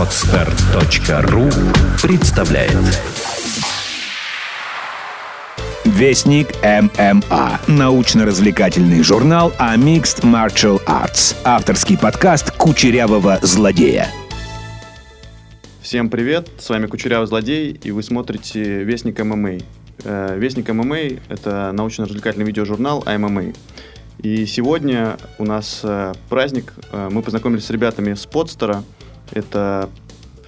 Отстар.ру представляет Вестник ММА. Научно-развлекательный журнал о Mixed Martial Arts. Авторский подкаст Кучерявого злодея. Всем привет, с вами Кучерявый злодей, и вы смотрите Вестник ММА. Э, Вестник ММА — это научно-развлекательный видеожурнал о ММА. И сегодня у нас э, праздник. Э, мы познакомились с ребятами с Подстера. Это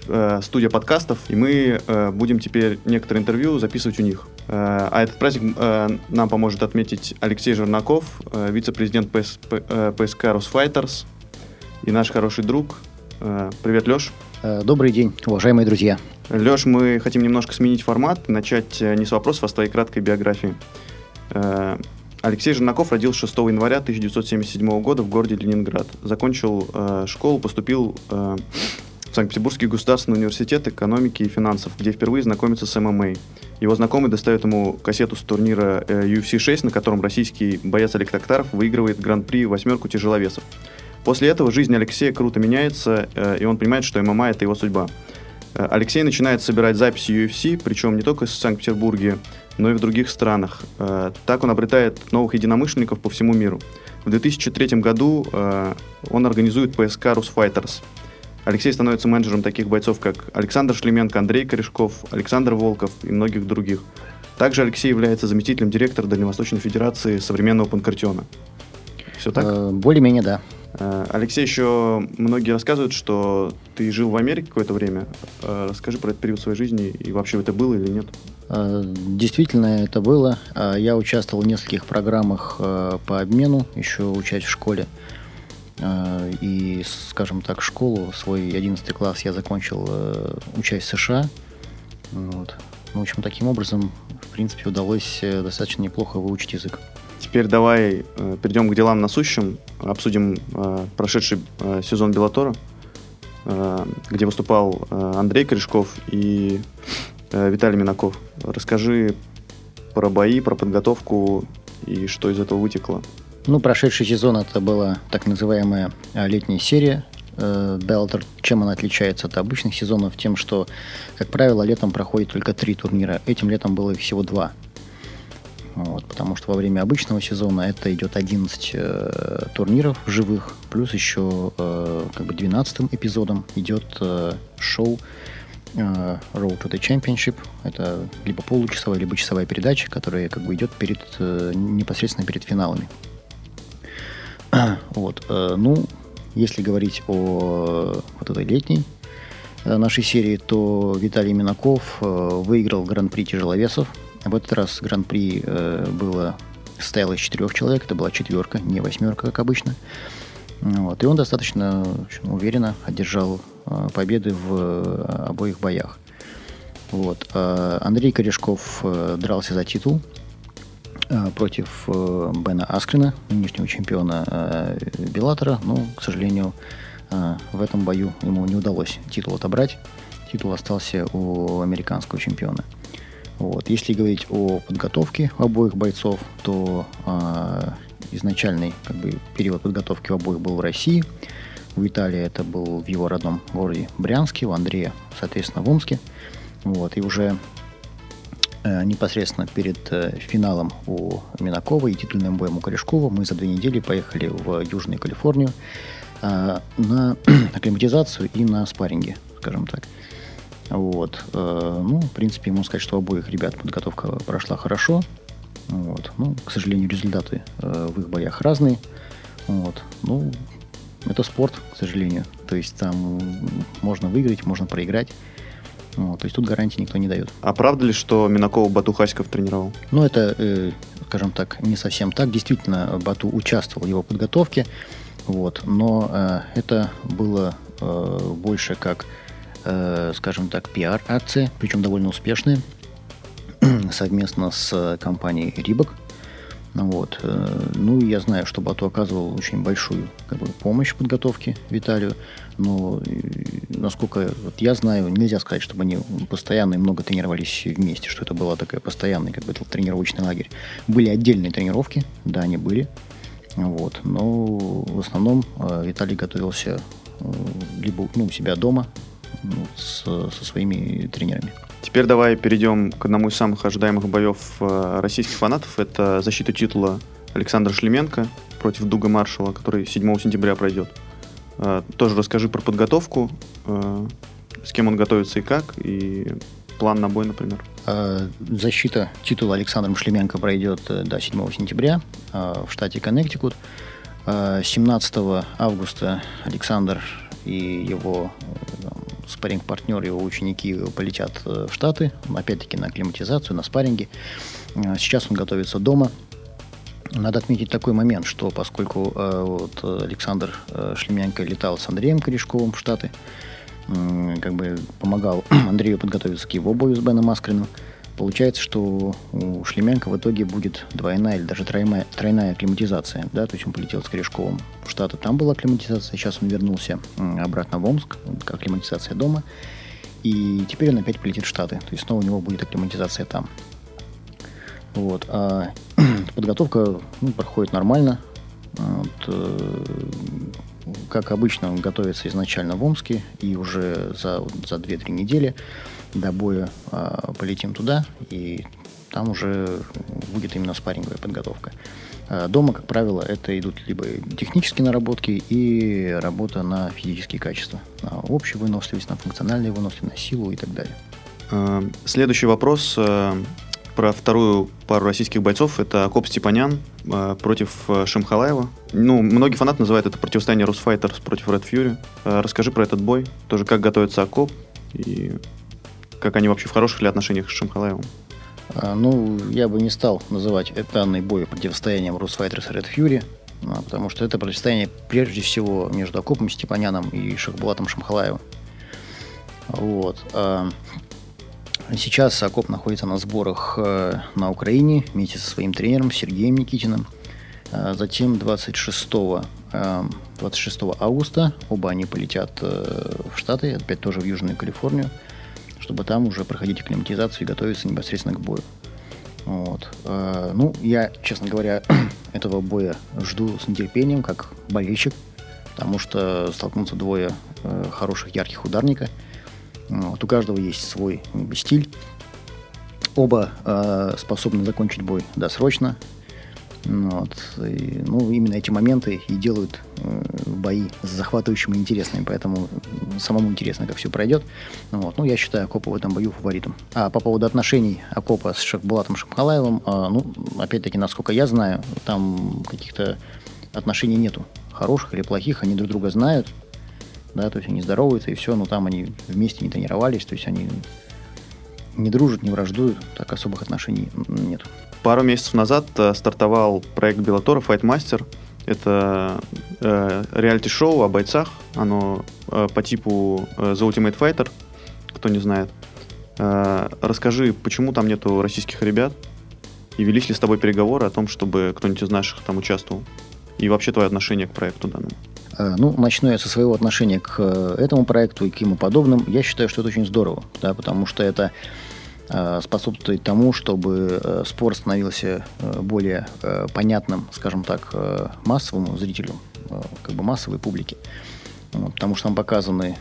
э, студия подкастов, и мы э, будем теперь некоторые интервью записывать у них. Э, а этот праздник э, нам поможет отметить Алексей Жернаков, э, вице-президент ПС, П, э, ПСК Росфайтерс и наш хороший друг. Э, привет, Леш. Э, Добрый день, уважаемые друзья. Леш, мы хотим немножко сменить формат, начать э, не с вопросов, а с твоей краткой биографии. Алексей Жернаков родился 6 января 1977 года в городе Ленинград. Закончил э, школу, поступил э, в Санкт-Петербургский государственный университет экономики и финансов, где впервые знакомится с ММА. Его знакомый достает ему кассету с турнира э, UFC 6, на котором российский боец Олег Токтаров выигрывает гран-при восьмерку тяжеловесов. После этого жизнь Алексея круто меняется, э, и он понимает, что ММА – это его судьба. Э, Алексей начинает собирать записи UFC, причем не только в Санкт-Петербурге, но и в других странах. Э, Так он обретает новых единомышленников по всему миру. В 2003 году э, он организует ПСК «Русфайтерс». Алексей становится менеджером таких бойцов, как Александр Шлеменко, Андрей Корешков, Александр Волков и многих других. Также Алексей является заместителем директора Дальневосточной Федерации современного панкратиона. Все так? Э, Более-менее, да. Э, Алексей, еще многие рассказывают, что ты жил в Америке какое-то время. Э, Расскажи про этот период своей жизни и вообще это было или нет? Э, Действительно, это было. Я участвовал в нескольких программах по обмену, еще учась в школе. И, скажем так, школу, свой 11 класс я закончил, учась в США. Вот. Ну, В общем, таким образом, в принципе, удалось достаточно неплохо выучить язык. Теперь давай перейдем к делам насущим, обсудим э, прошедший э, сезон Беллатора, э, где выступал э, Андрей Корешков и э, Виталий Минаков. Расскажи про бои, про подготовку и что из этого вытекло. Ну, прошедший сезон это была так называемая а, летняя серия э, Bellator. Чем она отличается от обычных сезонов? Тем, что, как правило, летом проходит только три турнира. Этим летом было их всего два. Вот, потому что во время обычного сезона это идет 11 э, турниров живых, плюс еще э, как бы 12 эпизодом идет э, шоу э, Road to the Championship. Это либо получасовая, либо часовая передача, которая как бы идет перед, э, непосредственно перед финалами. Вот, э, ну, если говорить о вот этой летней э, нашей серии, то Виталий Минаков э, выиграл гран-при тяжеловесов. В этот раз гран-при э, было состояло из четырех человек, это была четверка, не восьмерка, как обычно. Вот, и он достаточно уверенно одержал э, победы в э, обоих боях. Вот. э, Андрей Корешков э, дрался за титул э, против э, Бена Аскрина, нынешнего чемпиона э, Беллатора. Но, к сожалению, э, в этом бою ему не удалось титул отобрать. Титул остался у американского чемпиона. Вот. Если говорить о подготовке обоих бойцов, то э, изначальный как бы, период подготовки у обоих был в России. У Виталия это был в его родном городе Брянске, у Андрея, соответственно, в Омске. Вот. И уже э, непосредственно перед э, финалом у Минакова и титульным боем у Корешкова мы за две недели поехали в Южную Калифорнию э, на акклиматизацию и на спарринги, скажем так. Вот. э, Ну, в принципе, можно сказать, что у обоих ребят подготовка прошла хорошо. Вот. Ну, к сожалению, результаты э, в их боях разные. Вот. Ну, это спорт, к сожалению. То есть там можно выиграть, можно проиграть. Вот. То есть тут гарантии никто не дает. А правда ли, что Минакова Бату Хаськов тренировал? Ну, это, э, скажем так, не совсем так. Действительно, Бату участвовал в его подготовке. Вот. Но э, это было э, больше как, э, скажем так, пиар-акция, причем довольно успешная, совместно с компанией Рибок. Вот. э, Ну, я знаю, что Бату оказывал очень большую как бы, помощь в подготовке Виталию, но, э, насколько вот я знаю, нельзя сказать, чтобы они постоянно и много тренировались вместе, что это была такая постоянный как бы, тренировочный лагерь. Были отдельные тренировки, да, они были, вот, но в основном э, Виталий готовился э, либо ну, у себя дома, ну, с, со своими тренерами. Теперь давай перейдем к одному из самых ожидаемых боев э, российских фанатов. Это защита титула Александра Шлеменко против Дуга Маршала, который 7 сентября пройдет. Э, тоже расскажи про подготовку, э, с кем он готовится и как, и план на бой, например. Защита титула Александром Шлеменко пройдет до 7 сентября в штате Коннектикут. 17 августа Александр и его спарринг-партнер, его ученики полетят э, в Штаты, опять-таки на акклиматизацию, на спарринги. Э, сейчас он готовится дома. Надо отметить такой момент, что поскольку э, вот Александр Шлеменко летал с Андреем Корешковым в Штаты, как бы помогал Андрею подготовиться к его бою с Беном Маскриным, Получается, что у Шлеменко в итоге будет двойная или даже тройная, тройная акклиматизация. Да? То есть он полетел с Корешковым в Штаты, там была акклиматизация, сейчас он вернулся обратно в Омск, акклиматизация дома. И теперь он опять полетит в Штаты. То есть снова у него будет акклиматизация там. Вот. А подготовка ну, проходит нормально. Вот, э, как обычно, он готовится изначально в Омске, и уже за, за 2-3 недели до боя э, полетим туда, и там уже будет именно спарринговая подготовка. А дома, как правило, это идут либо технические наработки и работа на физические качества, на общую выносливость, на функциональную выносливость, на силу и так далее. А, следующий вопрос про вторую пару российских бойцов. Это Акоп Степанян против э, Шимхалаева. Ну, многие фанаты называют это противостояние Русфайтерс против Red Fury. Расскажи про этот бой. Тоже как готовится Акоп и как они вообще в хороших ли отношениях с Шимхалаевым? А, ну, я бы не стал называть данный бой противостоянием Русфайтерс Red Fury, а, потому что это противостояние прежде всего между Акопом Степаняном и Шахбулатом Шамхалаевым. Вот. А, сейчас Акоп находится на сборах э, на Украине вместе со своим тренером Сергеем Никитиным. Затем 26, 26 августа оба они полетят э, в Штаты, опять тоже в Южную Калифорнию чтобы там уже проходить акклиматизацию и готовиться непосредственно к бою. Вот. Э, ну, я, честно говоря, этого боя жду с нетерпением, как болельщик, потому что столкнутся двое э, хороших, ярких ударника. Вот. У каждого есть свой стиль. Оба э, способны закончить бой досрочно, вот. И, ну, именно эти моменты и делают э, бои захватывающими интересными, поэтому самому интересно, как все пройдет. Вот. Ну, я считаю Акопа в этом бою фаворитом. А по поводу отношений Акопа с Шахбулатом Шамхалаевым, э, ну, опять-таки, насколько я знаю, там каких-то отношений нету. Хороших или плохих, они друг друга знают, да, то есть они здороваются и все, но там они вместе не тренировались, то есть они не дружат, не враждуют, так особых отношений нет. Пару месяцев назад э, стартовал проект Беллатора Fightmaster. Это э, реалити-шоу о бойцах. Оно э, по типу э, The Ultimate Fighter, кто не знает. Э, расскажи, почему там нету российских ребят? И велись ли с тобой переговоры о том, чтобы кто-нибудь из наших там участвовал? И вообще твое отношение к проекту данному? Э, ну, начну я со своего отношения к э, этому проекту и к ему подобным. Я считаю, что это очень здорово, да, потому что это способствует тому, чтобы э, спорт становился э, более понятным, скажем так, массовому зрителю, как бы массовой публике. Потому что там показаны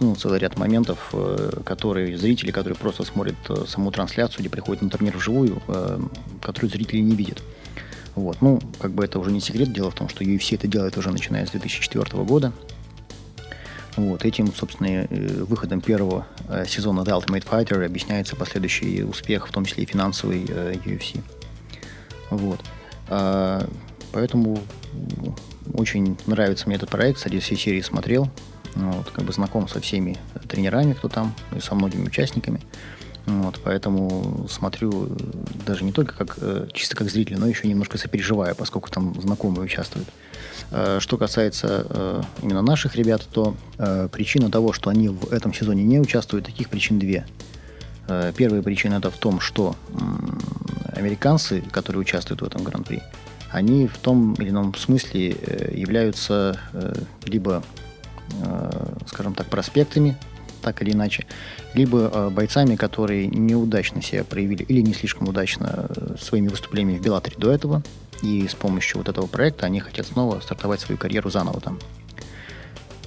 ну, целый ряд моментов, которые зрители, которые просто смотрят саму трансляцию или приходят на турнир вживую, которые зрители не видят. Вот. Ну, как бы это уже не секрет. Дело в том, что UFC это делает уже начиная с 2004 года. Вот, этим, собственно, э, выходом первого э, сезона The Ultimate Fighter объясняется последующий успех, в том числе и финансовый UFC. Э, вот. А, поэтому очень нравится мне этот проект, кстати, все серии смотрел, вот, как бы знаком со всеми тренерами, кто там, и со многими участниками. Вот, поэтому смотрю даже не только как чисто как зритель, но еще немножко сопереживаю, поскольку там знакомые участвуют. Что касается э, именно наших ребят, то э, причина того, что они в этом сезоне не участвуют, таких причин две. Первая причина это в том, что американцы, которые участвуют в этом гран-при, они в том или ином смысле являются либо, скажем так, проспектами, так или иначе, либо бойцами, которые неудачно себя проявили или не слишком удачно своими выступлениями в Беллаторе до этого, и с помощью вот этого проекта они хотят снова стартовать свою карьеру заново там.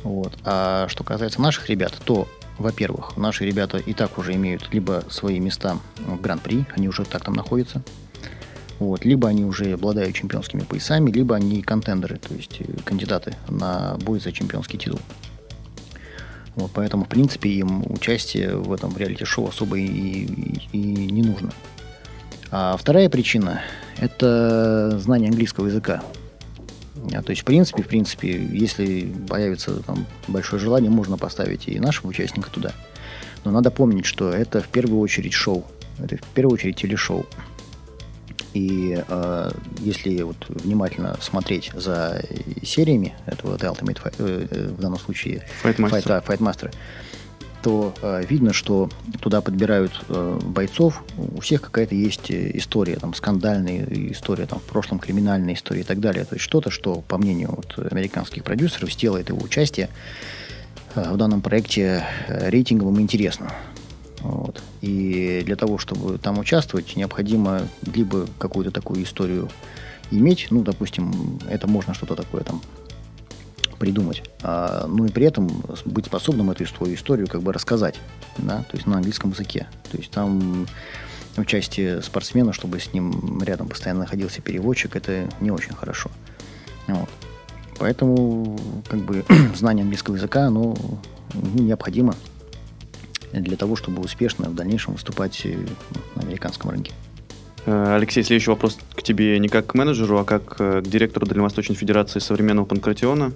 Вот. А что касается наших ребят, то во-первых, наши ребята и так уже имеют либо свои места в Гран-при, они уже так там находятся, вот, либо они уже обладают чемпионскими поясами, либо они контендеры, то есть э, кандидаты на бой за чемпионский титул. Вот, поэтому, в принципе, им участие в этом реалити-шоу особо и, и, и не нужно. А вторая причина – это знание английского языка. А, то есть, в принципе, в принципе, если появится там большое желание, можно поставить и нашего участника туда. Но надо помнить, что это в первую очередь шоу. Это в первую очередь телешоу. И э, если вот внимательно смотреть за сериями этого The Ultimate Fight, э, э в данном случае Fight Master, Fight, Fight Master то э, видно, что туда подбирают э, бойцов, у всех какая-то есть история, там, скандальная история, там, в прошлом криминальная история и так далее. То есть что-то, что, по мнению вот, американских продюсеров, сделает его участие э, в данном проекте э, рейтинговым интересно. Вот. И для того, чтобы там участвовать, необходимо либо какую-то такую историю иметь, ну, допустим, это можно что-то такое там придумать, а, ну и при этом быть способным эту свою историю как бы рассказать, да, то есть на английском языке. То есть там участие спортсмена, чтобы с ним рядом постоянно находился переводчик, это не очень хорошо. Вот. Поэтому как бы знание английского языка, оно необходимо для того, чтобы успешно в дальнейшем выступать на американском рынке. Э, Алексей, следующий вопрос к тебе не как к менеджеру, а как э, к директору Дальневосточной Федерации современного панкратиона.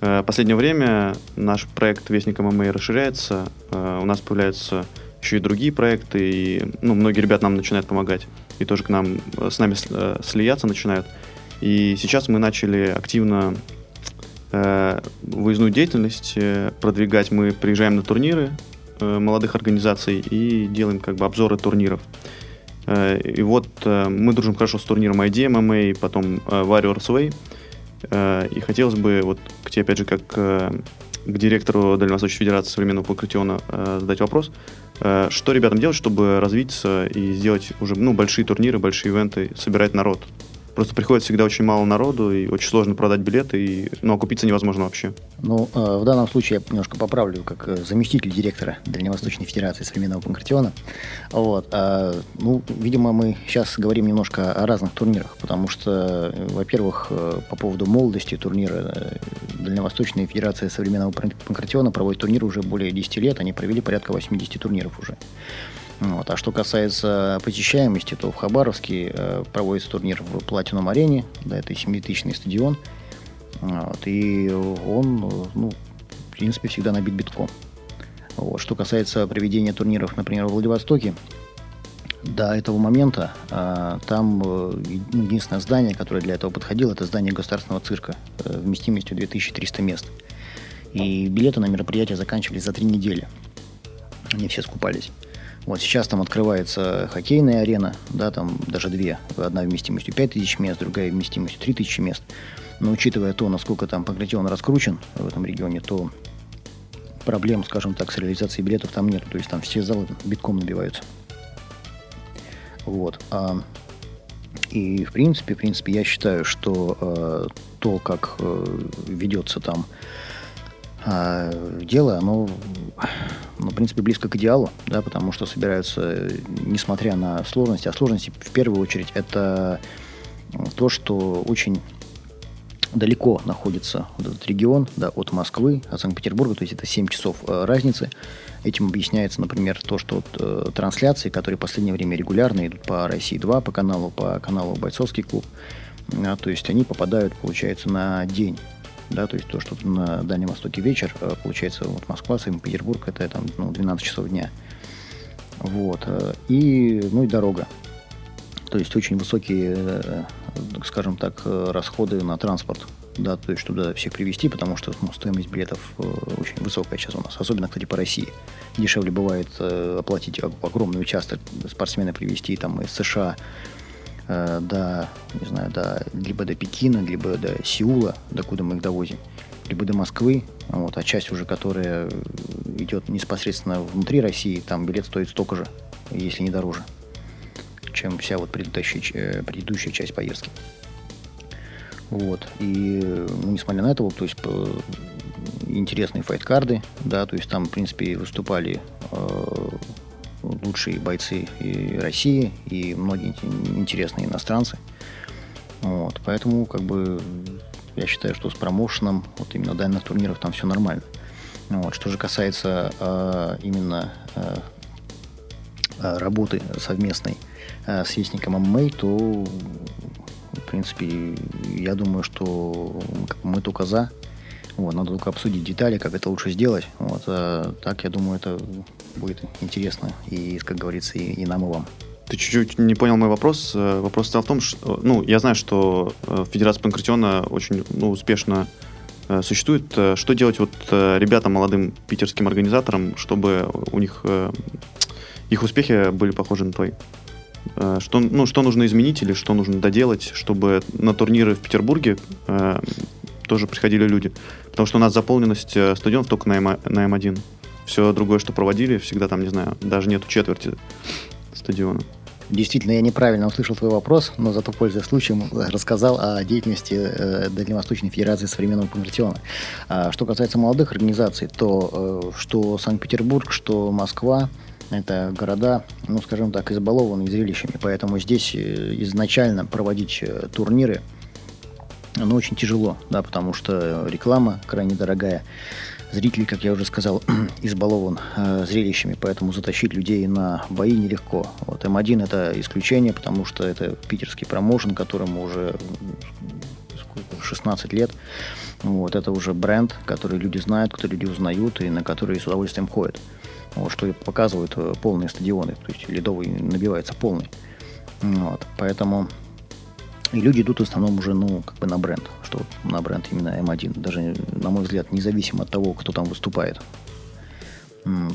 Э, последнее время наш проект Вестник ММА расширяется. Э, у нас появляются еще и другие проекты, и ну, многие ребят нам начинают помогать. И тоже к нам, э, с нами слияться начинают. И сейчас мы начали активно э, выездную деятельность продвигать. Мы приезжаем на турниры э, молодых организаций и делаем как бы обзоры турниров. Э, и вот э, мы дружим хорошо с турниром ID MMA, потом э, Warriors Way. Э, и хотелось бы вот к тебе, опять же, как э, к директору Дальневосточной Федерации современного покрытиона э, задать вопрос. Что ребятам делать, чтобы развиться и сделать уже ну, большие турниры, большие ивенты, собирать народ? Просто приходит всегда очень мало народу, и очень сложно продать билеты, и, ну, окупиться невозможно вообще. Ну, э, в данном случае я немножко поправлю, как э, заместитель директора Дальневосточной Федерации современного панкратиона. Вот. А, ну, видимо, мы сейчас говорим немножко о разных турнирах, потому что, во-первых, э, по поводу молодости турнира Дальневосточная Федерация современного панкратиона проводит турниры уже более 10 лет, они провели порядка 80 турниров уже. Вот. А что касается посещаемости, то в Хабаровске э, проводится турнир в Платинум Арене, да, это 7-тысячный стадион. Вот. И он, ну, в принципе, всегда набит битком. Вот. Что касается проведения турниров, например, в Владивостоке, до этого момента э, там э, единственное здание, которое для этого подходило, это здание государственного цирка э, вместимостью 2300 мест. И билеты на мероприятие заканчивались за три недели. Они все скупались. Вот сейчас там открывается хоккейная арена, да, там даже две. Одна вместимостью 5000 мест, другая вместимостью 3000 мест. Но учитывая то, насколько там Панкратион раскручен в этом регионе, то проблем, скажем так, с реализацией билетов там нет. То есть там все залы битком набиваются. Вот. А, и в принципе, в принципе, я считаю, что э, то, как э, ведется там а дело, оно, ну, в принципе, близко к идеалу, да, потому что собираются, несмотря на сложности, а сложности в первую очередь это то, что очень далеко находится вот этот регион да, от Москвы, от Санкт-Петербурга, то есть это 7 часов э, разницы. Этим объясняется, например, то, что вот, э, трансляции, которые в последнее время регулярно идут по России-2, по каналу, по каналу Бойцовский клуб, а, то есть они попадают, получается, на день да, то есть то, что на Дальнем Востоке вечер, э, получается, вот Москва, Санкт-Петербург, это там, ну, 12 часов дня. Вот. Э, и, ну и дорога. То есть очень высокие, э, скажем так, расходы на транспорт. Да, то есть туда всех привезти, потому что ну, стоимость билетов очень высокая сейчас у нас, особенно, кстати, по России. Дешевле бывает оплатить огромный участок спортсмена привезти там из США э, до, не знаю, до, либо до Пекина, либо до Сеула, докуда мы их довозим, либо до Москвы, вот, а часть уже, которая идет непосредственно внутри России, там билет стоит столько же, если не дороже, чем вся вот предыдущая, э, предыдущая часть поездки. Вот. И, ну, несмотря на это, вот, то есть, интересные файт-карды, да, то есть там, в принципе, выступали э, лучшие бойцы и России, и многие интересные иностранцы. Вот, поэтому, как бы, я считаю, что с промоушеном, вот именно данных турниров, там все нормально. Вот, что же касается э, именно э, работы совместной э, с Вестником ММА, то, в принципе, я думаю, что мы только за. Вот, надо только обсудить детали, как это лучше сделать. Вот, а так, я думаю, это будет интересно и, как говорится, и, и нам, и вам. Ты чуть-чуть не понял мой вопрос. Э, вопрос стал в том, что, ну, я знаю, что э, Федерация Панкратиона очень ну, успешно э, существует. Что делать вот ребятам, молодым питерским организаторам, чтобы у них их успехи были похожи на твои? Что, ну, что нужно изменить или что нужно доделать, чтобы на турниры в Петербурге э, тоже приходили люди? Потому что у нас заполненность стадионов только на, М, на М1. Все другое, что проводили, всегда там, не знаю, даже нету четверти стадиона. Действительно, я неправильно услышал твой вопрос, но зато, пользуясь случаем, рассказал о деятельности э, Дальневосточной Федерации современного панкратиона. А что касается молодых организаций, то э, что Санкт-Петербург, что Москва, это города, ну, скажем так, избалованные зрелищами, поэтому здесь э, изначально проводить турниры, ну, очень тяжело, да, потому что реклама крайне дорогая, Зритель, как я уже сказал, избалован э, зрелищами, поэтому затащить людей на бои нелегко. Вот М1 это исключение, потому что это питерский промоушен, которому уже сколько, 16 лет. Вот, это уже бренд, который люди знают, который люди узнают и на который с удовольствием ходят. Вот, что показывают э, полные стадионы, то есть ледовый набивается полный. Вот, поэтому и люди идут в основном уже, ну, как бы на бренд, что на бренд именно М1, даже, на мой взгляд, независимо от того, кто там выступает.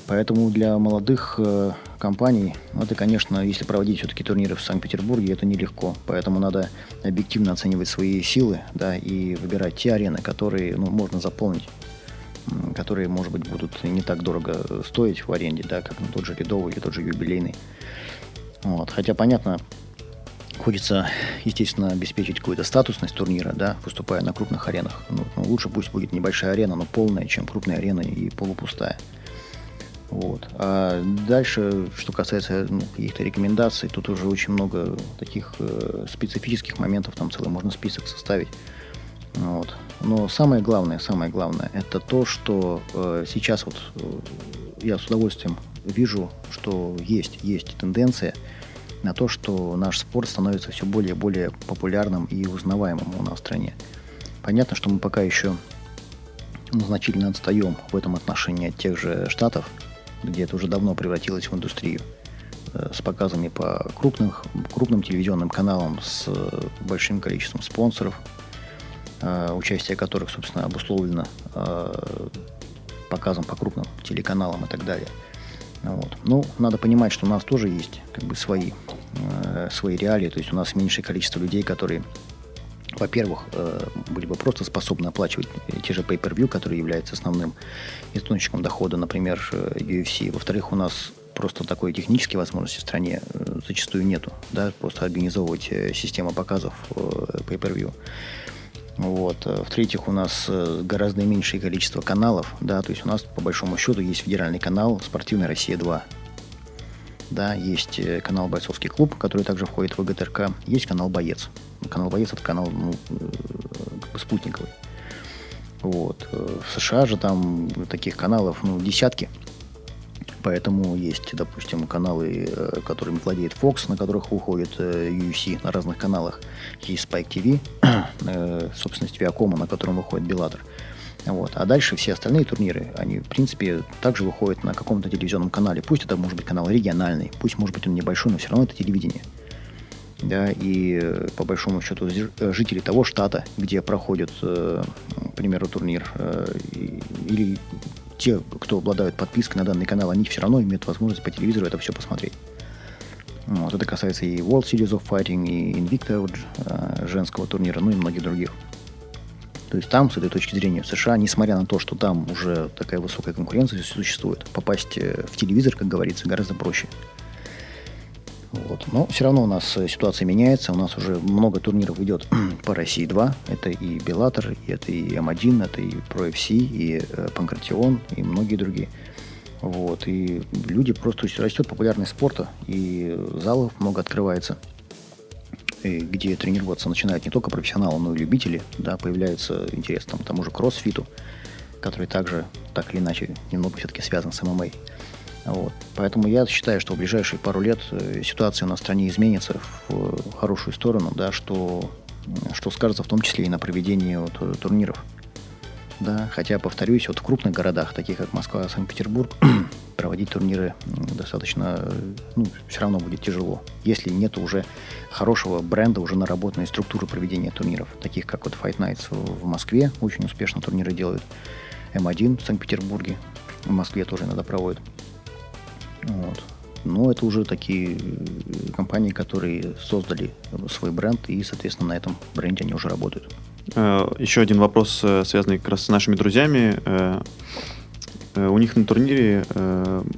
Поэтому для молодых э, компаний, это, конечно, если проводить все-таки турниры в Санкт-Петербурге, это нелегко. Поэтому надо объективно оценивать свои силы, да, и выбирать те арены, которые, ну, можно заполнить которые, может быть, будут не так дорого стоить в аренде, да, как ну, тот же ледовый или тот же юбилейный. Вот. Хотя, понятно, Хочется, естественно, обеспечить какую-то статусность турнира, да, выступая на крупных аренах. Ну, ну, лучше пусть будет небольшая арена, но полная, чем крупная арена и полупустая. Вот. А дальше, что касается ну, каких-то рекомендаций, тут уже очень много таких э, специфических моментов, там целый можно список составить. Вот. Но самое главное, самое главное, это то, что э, сейчас вот э, я с удовольствием вижу, что есть, есть тенденция на то, что наш спорт становится все более и более популярным и узнаваемым у нас в стране. Понятно, что мы пока еще значительно отстаем в этом отношении от тех же штатов, где это уже давно превратилось в индустрию, э, с показами по крупных, крупным телевизионным каналам с э, большим количеством спонсоров, э, участие которых, собственно, обусловлено показом по крупным телеканалам и так далее – вот. Ну, надо понимать, что у нас тоже есть как бы свои, э, свои реалии, то есть у нас меньшее количество людей, которые, во-первых, э, были бы просто способны оплачивать те же pay-per-view, которые являются основным источником дохода, например, UFC. Во-вторых, у нас просто такой технической возможности в стране э, зачастую нету, да, просто организовывать э, систему показов э, pay-per-view. Вот. Э, в-третьих, у нас э, гораздо меньшее количество каналов, да, то есть у нас по большому счету есть федеральный канал «Спортивная Россия-2». Да, есть э, канал «Бойцовский клуб», который также входит в ГТРК, есть канал «Боец». Канал «Боец» — это канал ну, как бы спутниковый. Вот. В США же там таких каналов ну, десятки – Поэтому есть, допустим, каналы, э, которыми владеет Fox, на которых выходит э, UFC на разных каналах. Есть Spike TV, э, собственность Viacom, на котором выходит Bellator. Вот. А дальше все остальные турниры, они, в принципе, также выходят на каком-то телевизионном канале. Пусть это может быть канал региональный, пусть, может быть, он небольшой, но все равно это телевидение. Да, и по большому счету жители того штата, где проходит, к примеру, турнир, или те, кто обладают подпиской на данный канал, они все равно имеют возможность по телевизору это все посмотреть. Вот, это касается и World Series of Fighting, и Invicta вот, э, женского турнира, ну и многих других. То есть там, с этой точки зрения, в США, несмотря на то, что там уже такая высокая конкуренция существует, попасть э, в телевизор, как говорится, гораздо проще. Вот. Но все равно у нас э, ситуация меняется. У нас уже много турниров идет по России 2. Это и Беллатор, и это и М1, это и Pro FC, и э, Панкратион, и многие другие. Вот. И люди просто растет популярность спорта, и залов много открывается, где тренироваться начинают не только профессионалы, но и любители. Да, появляется интерес там, тому же кроссфиту, который также так или иначе немного все-таки связан с ММА. Вот. Поэтому я считаю, что в ближайшие пару лет э, ситуация в стране изменится в хорошую сторону, да, что, что скажется в том числе и на проведении вот, э, турниров. Да, хотя, повторюсь, вот в крупных городах, таких как Москва, Санкт-Петербург, проводить турниры достаточно, ну, все равно будет тяжело, если нет уже хорошего бренда, уже наработанной структуры проведения турниров, таких как вот Fight Nights в Москве, очень успешно турниры делают, М1 в Санкт-Петербурге, в Москве тоже иногда проводят. Вот. Но это уже такие э, компании, которые создали свой бренд, и, соответственно, на этом бренде они уже работают. Э, еще один вопрос, э, связанный как раз с нашими друзьями. У них на турнире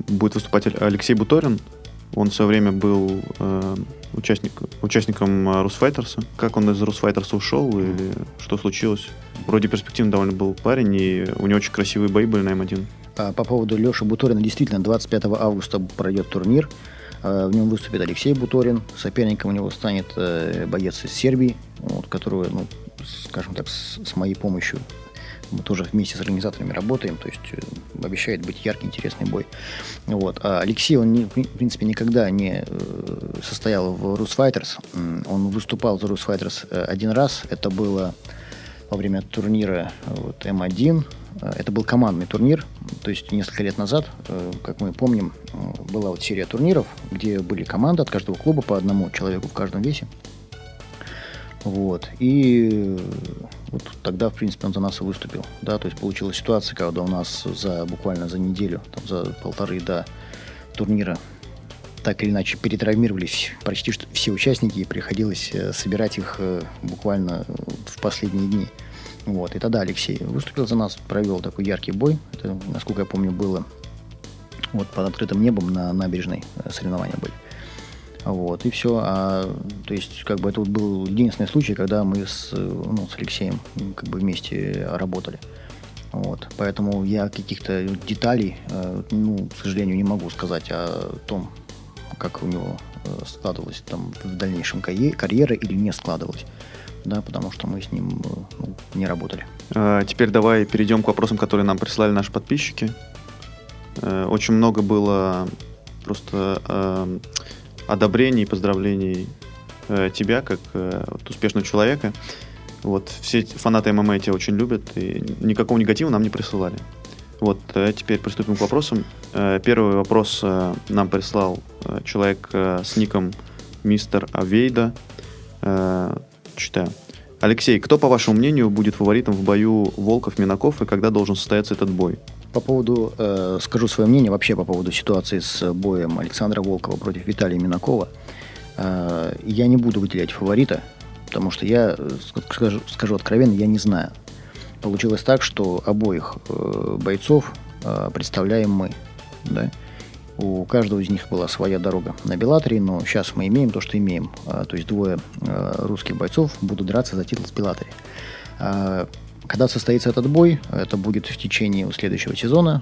будет выступать Алексей Буторин. Он в свое время был участник, участником Русфайтерса. Как он из Русфайтерса ушел или что случилось? Вроде перспективный довольно был парень, и у него очень красивые бои были на М1. А по поводу Леши Буторина, действительно, 25 августа пройдет турнир. А, в нем выступит Алексей Буторин. Соперником у него станет э, боец из Сербии, вот, которого, ну, скажем так, с, с моей помощью мы тоже вместе с организаторами работаем, то есть э, обещает быть яркий, интересный бой. Вот. А Алексей, он, не, в принципе, никогда не э, состоял в Fighters. Он выступал за Fighters один раз. Это было во время турнира вот, М1 Э, это был командный турнир, то есть несколько лет назад, э, как мы помним, э, была вот серия турниров, где были команды от каждого клуба по одному человеку в каждом весе. Вот. И вот тогда, в принципе, он за нас и выступил. Да, то есть получилась ситуация, когда у нас за буквально за неделю, там, за полторы до турнира так или иначе перетравмировались почти все участники, и приходилось собирать их буквально в последние дни. Вот. И тогда Алексей выступил за нас, провел такой яркий бой. Это, насколько я помню, было вот под открытым небом на набережной э, соревнования были. Вот, и все. А, то есть, как бы это вот был единственный случай, когда мы с, ну, с Алексеем как бы вместе работали. Вот, поэтому я каких-то деталей, э, ну, к сожалению, не могу сказать о том, как у него э, складывалась там в дальнейшем карьера или не складывалась да, потому что мы с ним ну, не работали. А, теперь давай перейдем к вопросам, которые нам прислали наши подписчики. А, очень много было просто а, одобрений, поздравлений а, тебя как а, вот, успешного человека. Вот, все фанаты ММА тебя очень любят, и никакого негатива нам не присылали. Вот, а теперь приступим к вопросам. Первый вопрос нам прислал человек с ником Мистер Авейда читаю. Алексей, кто, по вашему мнению, будет фаворитом в бою Волков-Минаков и когда должен состояться этот бой? По поводу, э, скажу свое мнение вообще по поводу ситуации с боем Александра Волкова против Виталия Минакова. Э, я не буду выделять фаворита, потому что я, скажу, скажу откровенно, я не знаю. Получилось так, что обоих э, бойцов э, представляем мы. Да? У каждого из них была своя дорога на Беллаторе, но сейчас мы имеем то, что имеем. А, то есть двое а, русских бойцов будут драться за титул с Беллаторе. А, когда состоится этот бой, это будет в течение следующего сезона,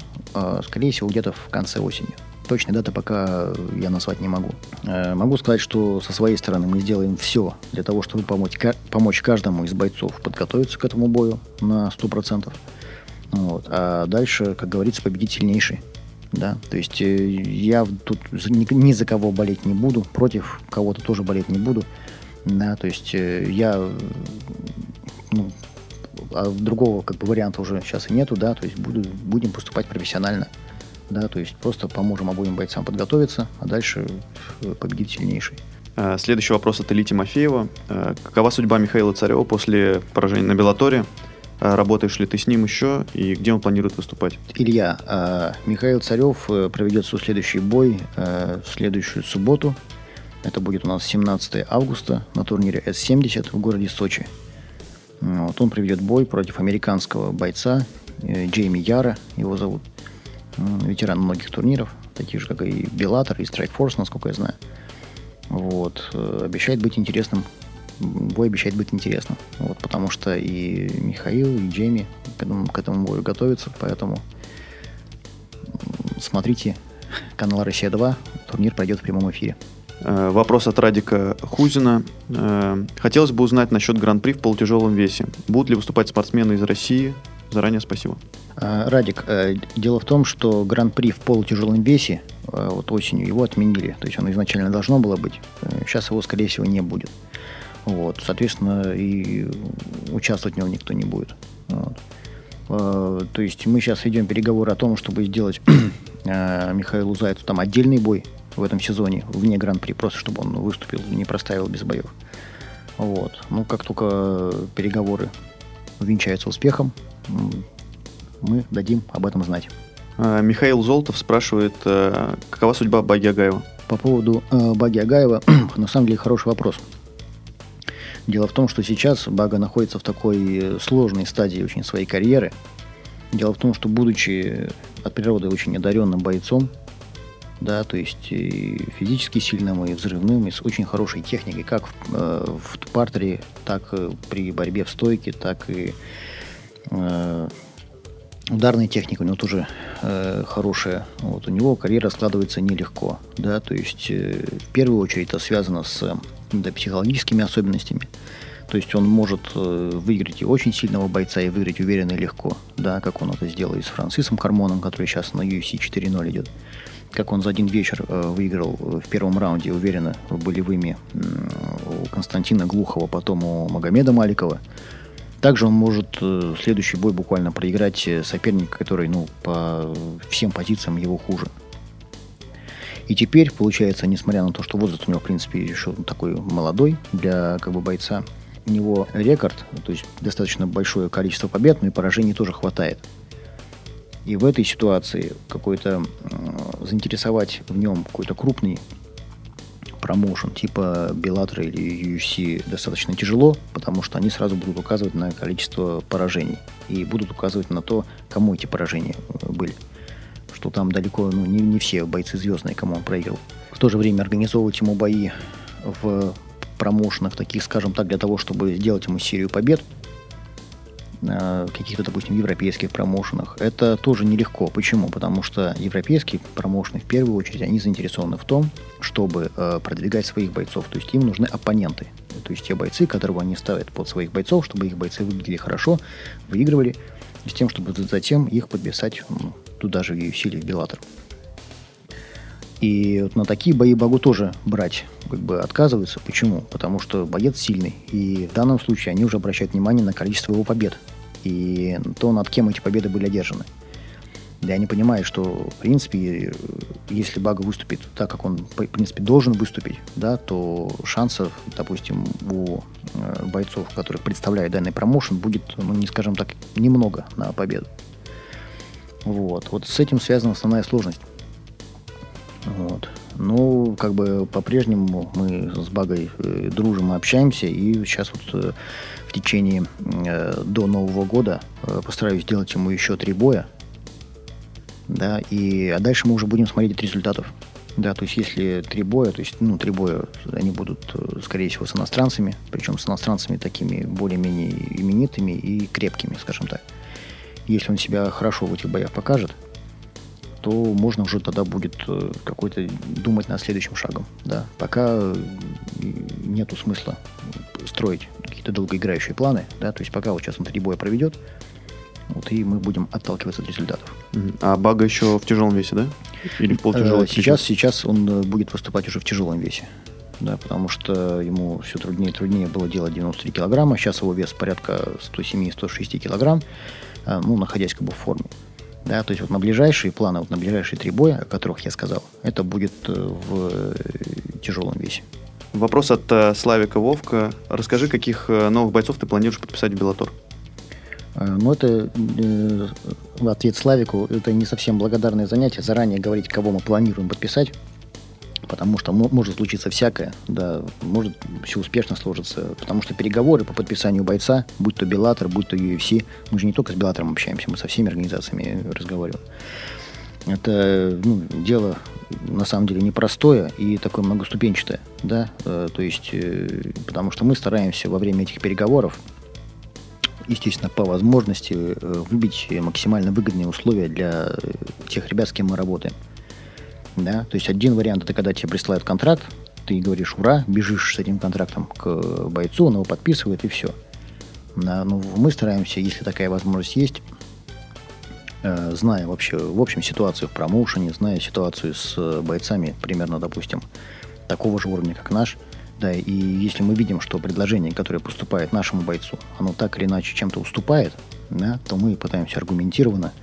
скорее всего, где-то в конце осени. Точной даты пока я назвать не могу. Могу сказать, что со своей стороны мы сделаем все для того, чтобы помочь, помочь каждому из бойцов подготовиться к этому бою на 100%. Вот. А дальше, как говорится, победить сильнейший да, то есть э, я тут ни, за кого болеть не буду, против кого-то тоже болеть не буду, да, то есть э, я, ну, а другого как бы варианта уже сейчас и нету, да, то есть буду, будем поступать профессионально, да, то есть просто поможем обоим бойцам подготовиться, а дальше э, победить сильнейший. А, следующий вопрос от Ильи Тимофеева. Какова судьба Михаила Царева после поражения на Белаторе? А работаешь ли ты с ним еще и где он планирует выступать? Илья, а, Михаил Царев э, проведет свой следующий бой э, в следующую субботу. Это будет у нас 17 августа на турнире S70 в городе Сочи. Вот, он проведет бой против американского бойца э, Джейми Яра, его зовут. Ветеран многих турниров, таких же, как и Беллатор, и Force, насколько я знаю. Вот. Э, обещает быть интересным. Бой обещает быть интересным. Вот, потому что и Михаил, и Джейми к этому, к этому бою готовятся, поэтому смотрите канал «Россия-2». Турнир пройдет в прямом эфире. Э, вопрос от Радика Хузина. Э, хотелось бы узнать насчет гран-при в полутяжелом весе. Будут ли выступать спортсмены из России? Заранее спасибо. Э, Радик, дело в том, что гран-при в полутяжелом весе вот осенью его отменили. То есть оно изначально должно было быть. Сейчас его, скорее всего, не будет. Вот, соответственно, и участвовать в нем никто не будет. Вот. То есть мы сейчас ведем переговоры о том, чтобы сделать Михаилу Зайцу там отдельный бой в этом сезоне вне Гран-при, просто чтобы он выступил, не проставил без боев. Вот. Ну, как только переговоры увенчаются успехом, мы дадим об этом знать. А, Михаил Золотов спрашивает, э, какова судьба Баги Агаева? По поводу э, Баги Агаева, на самом деле хороший вопрос. Дело в том, что сейчас Бага находится в такой сложной стадии очень своей карьеры. Дело в том, что будучи от природы очень одаренным бойцом, да, то есть и физически сильным, и взрывным, и с очень хорошей техникой, как в, э, в партере, так и при борьбе в стойке, так и э, ударная техника у него тоже э, хорошая. Вот, у него карьера складывается нелегко, да, то есть э, в первую очередь это связано с да, психологическими особенностями. То есть он может э, выиграть и очень сильного бойца, и выиграть уверенно и легко, да, как он это сделал и с Францисом Кармоном, который сейчас на UFC 4.0 идет как он за один вечер э, выиграл в первом раунде уверенно болевыми у Константина Глухова, потом у Магомеда Маликова. Также он может э, следующий бой буквально проиграть э, соперника, который ну, по всем позициям его хуже. И теперь, получается, несмотря на то, что возраст у него, в принципе, еще такой молодой для как бы, бойца, у него рекорд, то есть достаточно большое количество побед, но и поражений тоже хватает. И в этой ситуации какой-то э, заинтересовать в нем какой-то крупный промоушен типа Bellator или UFC достаточно тяжело, потому что они сразу будут указывать на количество поражений и будут указывать на то, кому эти поражения э, были. Что там далеко ну, не, не все бойцы звездные, кому он проиграл. В то же время организовывать ему бои в промоушенах таких, скажем так, для того, чтобы сделать ему серию побед – каких-то, допустим, европейских промоушенах, это тоже нелегко. Почему? Потому что европейские промоушены, в первую очередь, они заинтересованы в том, чтобы э, продвигать своих бойцов. То есть им нужны оппоненты. То есть те бойцы, которых они ставят под своих бойцов, чтобы их бойцы выглядели хорошо, выигрывали, с тем, чтобы затем их подписать ну, туда же в UFC или в Bellator. И вот на такие бои Багу тоже брать как бы отказываются. Почему? Потому что боец сильный. И в данном случае они уже обращают внимание на количество его побед. И то, над кем эти победы были одержаны. Да, они понимают, что, в принципе, если Бага выступит так, как он, в принципе, должен выступить, да, то шансов, допустим, у э, бойцов, которых представляет данный промоушен, будет, ну, не скажем так, немного на победу. Вот. Вот с этим связана основная сложность. Вот. Ну, как бы по-прежнему мы с Багой э, дружим и общаемся, и сейчас вот э, в течение э, до Нового года постараюсь сделать ему еще три боя, да, и а дальше мы уже будем смотреть от результатов. Да, то есть если три боя, то есть, ну, три боя, они будут, скорее всего, с иностранцами, причем с иностранцами такими более-менее именитыми и крепкими, скажем так. Если он себя хорошо в этих боях покажет, то можно уже тогда будет э, какой-то думать над следующим шагом. Да. Пока э, нету смысла строить какие-то долгоиграющие планы, да, то есть пока вот сейчас он три боя проведет, вот, и мы будем отталкиваться от результатов. А Бага еще в тяжелом весе, да? Или в полутяжелом? Сейчас, сейчас он э, будет выступать уже в тяжелом весе. Да, потому что ему все труднее и труднее было делать 93 килограмма. Сейчас его вес порядка 107-106 килограмм, ну, находясь как бы в форме. Да, то есть вот на ближайшие планы, вот на ближайшие три боя, о которых я сказал, это будет э, в э, тяжелом весе. Вопрос от э, Славика Вовка. Расскажи, каких э, новых бойцов ты планируешь подписать в Беллатор? Э, ну, это э, ответ Славику. Это не совсем благодарное занятие. Заранее говорить, кого мы планируем подписать потому что может случиться всякое, да, может все успешно сложится, потому что переговоры по подписанию бойца, будь то Беллатор, будь то UFC, мы же не только с Беллатором общаемся, мы со всеми организациями разговариваем. Это ну, дело на самом деле непростое и такое многоступенчатое, да, э, то есть, э, потому что мы стараемся во время этих переговоров, естественно, по возможности э, выбить максимально выгодные условия для тех ребят, с кем мы работаем. Да? То есть один вариант это когда тебе присылают контракт, ты говоришь ура, бежишь с этим контрактом к бойцу, он его подписывает и все. Да, ну, мы стараемся, если такая возможность есть, э, зная вообще, в общем, ситуацию в промоушене, зная ситуацию с э, бойцами, примерно, допустим, такого же уровня, как наш, да, и если мы видим, что предложение, которое поступает нашему бойцу, оно так или иначе чем-то уступает, да, то мы пытаемся аргументированно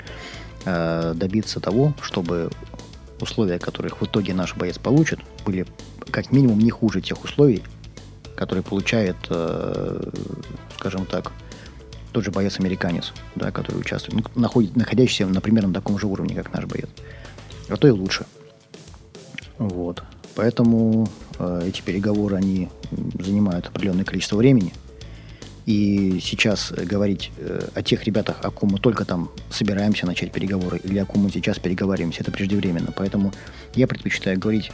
э, добиться того, чтобы условия, которых в итоге наш боец получит, были как минимум не хуже тех условий, которые получает, э, скажем так, тот же боец-американец, да, который участвует, ну, находит, находящийся, например, на таком же уровне, как наш боец. А то и лучше. Вот. Поэтому э, эти переговоры, они занимают определенное количество времени. И сейчас говорить э, о тех ребятах, о ком мы только там собираемся начать переговоры, или о ком мы сейчас переговариваемся, это преждевременно. Поэтому я предпочитаю говорить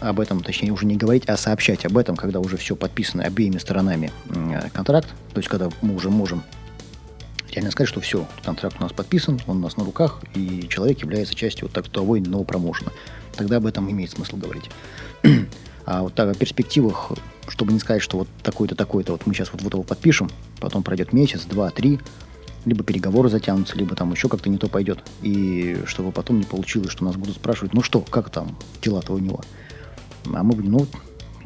об этом, точнее, уже не говорить, а сообщать об этом, когда уже все подписано обеими сторонами э, контракт, то есть когда мы уже можем реально сказать, что все, контракт у нас подписан, он у нас на руках, и человек является частью вот так, того или иного промоушена. Тогда об этом имеет смысл говорить. а вот так о перспективах, чтобы не сказать, что вот такой-то, такой-то, вот мы сейчас вот, вот его подпишем, потом пройдет месяц, два, три, либо переговоры затянутся, либо там еще как-то не то пойдет. И чтобы потом не получилось, что нас будут спрашивать, ну что, как там дела-то у него? А мы будем, ну,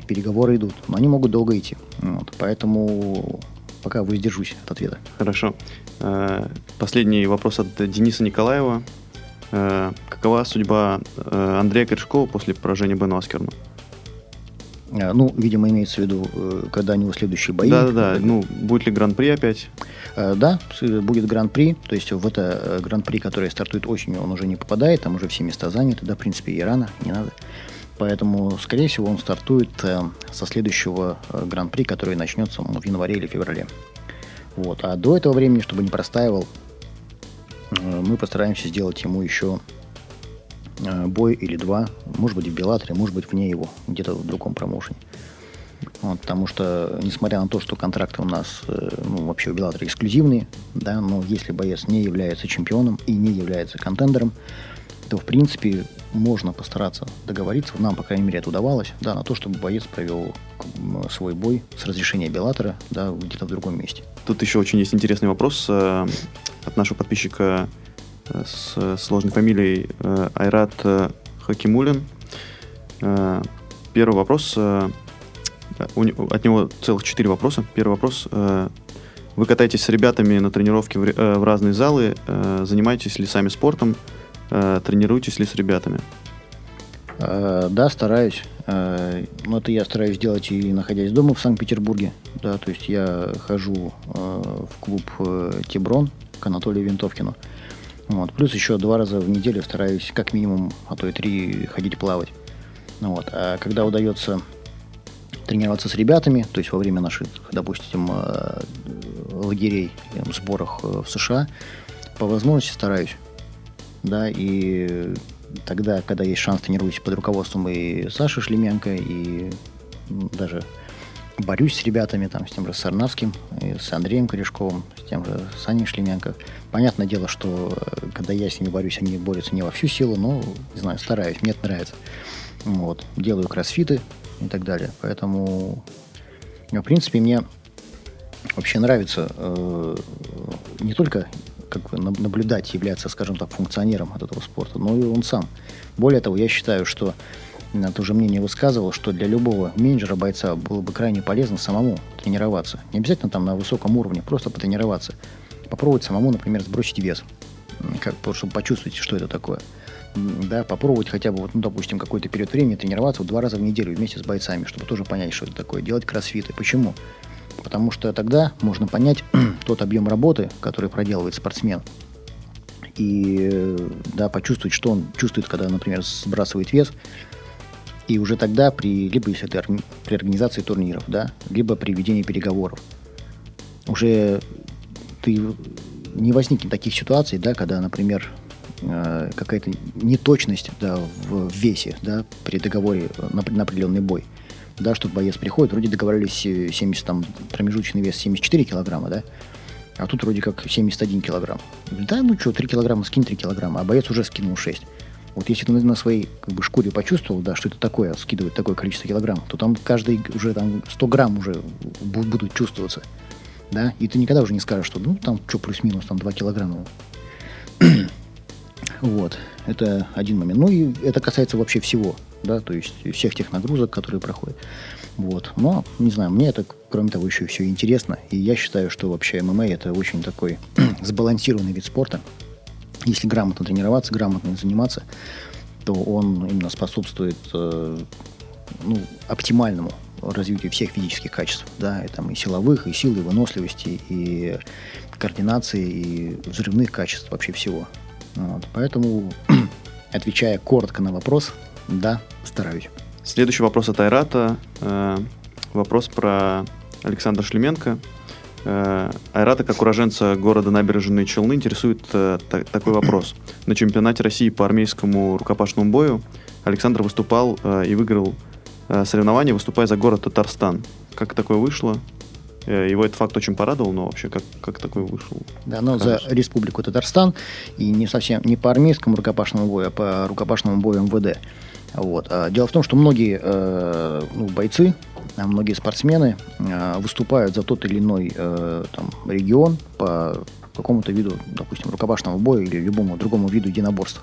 переговоры идут. Но они могут долго идти. Вот, поэтому пока воздержусь от ответа. Хорошо. Э, последний вопрос от Дениса Николаева. Э, какова судьба э, Андрея Корешкова после поражения Бена Аскерна? Ну, видимо, имеется в виду, когда у него следующие бои. Да-да-да. Ну, будет ли гран-при опять? Да, будет гран-при. То есть в это гран-при, которое стартует осенью, он уже не попадает. Там уже все места заняты. Да, в принципе, и рано, не надо. Поэтому, скорее всего, он стартует э, со следующего э, гран-при, который начнется в январе или феврале. Вот. А до этого времени, чтобы не простаивал, э, мы постараемся сделать ему еще бой или два, может быть, в Беллатре, может быть, вне его, где-то в другом промоушене. Вот, потому что, несмотря на то, что контракты у нас, ну, вообще у Беллатора эксклюзивные, да, но если боец не является чемпионом и не является контендером, то, в принципе, можно постараться договориться, нам, по крайней мере, это удавалось, да, на то, чтобы боец провел свой бой с разрешения Беллатора, да, где-то в другом месте. Тут еще очень есть интересный вопрос э, от нашего подписчика э, с сложной фамилией э, Айрат э, Хакимулин. Э, первый вопрос, от него целых четыре вопроса. Первый вопрос. Вы катаетесь с ребятами на тренировке в, разные залы, занимаетесь ли сами спортом, тренируетесь ли с ребятами? Да, стараюсь. Но это я стараюсь делать и находясь дома в Санкт-Петербурге. Да, то есть я хожу в клуб Тиброн к Анатолию Винтовкину. Вот. Плюс еще два раза в неделю стараюсь как минимум, а то и три ходить плавать. Ну вот. А когда удается тренироваться с ребятами, то есть во время наших, допустим, лагерей, сборах в США, по возможности стараюсь да, и тогда, когда есть шанс, тренируюсь под руководством и Саши Шлеменко, и даже борюсь с ребятами, там, с тем же Сарнавским, и с Андреем Корешковым, с тем же Саней Шлеменко. Понятное дело, что э, когда я с ними борюсь, они борются не во всю силу, но, не знаю, стараюсь, мне это нравится. Вот. Делаю кроссфиты и так далее. Поэтому, в принципе, мне вообще нравится э, не только как бы наблюдать, являться, скажем так, функционером от этого спорта, но и он сам. Более того, я считаю, что это уже мнение высказывал, что для любого менеджера, бойца было бы крайне полезно самому тренироваться. Не обязательно там на высоком уровне, просто потренироваться. Попробовать самому, например, сбросить вес, как, чтобы почувствовать, что это такое. Да, попробовать хотя бы, вот, ну, допустим, какой-то период времени тренироваться вот два раза в неделю вместе с бойцами, чтобы тоже понять, что это такое, делать кроссфиты. Почему? потому что тогда можно понять тот объем работы, который проделывает спортсмен, и да, почувствовать, что он чувствует, когда, например, сбрасывает вес, и уже тогда, при, либо если это при организации турниров, да, либо при ведении переговоров, уже ты не возникнет таких ситуаций, да, когда, например, э, какая-то неточность да, в весе да, при договоре на, на определенный бой. Да, что боец приходит, вроде договорились 70, там, промежуточный вес 74 килограмма, да, а тут вроде как 71 килограмм. Да, ну что, 3 килограмма, скинь 3 килограмма, а боец уже скинул 6. Вот если ты на своей как бы, шкуре почувствовал, да, что это такое, скидывать такое количество килограмм, то там каждый уже там 100 грамм уже будут чувствоваться. Да, и ты никогда уже не скажешь, что ну там что плюс-минус там 2 килограмма. вот, это один момент. Ну и это касается вообще всего, да, то есть всех тех нагрузок, которые проходят. Вот. Но, не знаю, мне это, кроме того, еще все интересно. И я считаю, что вообще ММА это очень такой сбалансированный вид спорта если грамотно тренироваться, грамотно заниматься, то он именно способствует э, ну, оптимальному развитию всех физических качеств, да, и там и силовых, и силы, и выносливости, и координации, и взрывных качеств вообще всего. Вот. Поэтому, отвечая коротко на вопрос, да, стараюсь. Следующий вопрос от Айрата. Э, вопрос про Александра Шлеменко. Э, Айрата, как уроженца города Набережные Челны, интересует э, та- такой вопрос. На чемпионате России по армейскому рукопашному бою Александр выступал э, и выиграл э, соревнования, выступая за город Татарстан. Как такое вышло? Его этот факт очень порадовал, но вообще как, как такое вышел? Да, но за Республику Татарстан и не совсем не по армейскому рукопашному бою, а по рукопашному бою МВД. Вот. А дело в том, что многие э, ну, бойцы многие спортсмены э, выступают за тот или иной э, там, регион по какому-то виду, допустим, рукопашного боя или любому другому виду единоборства.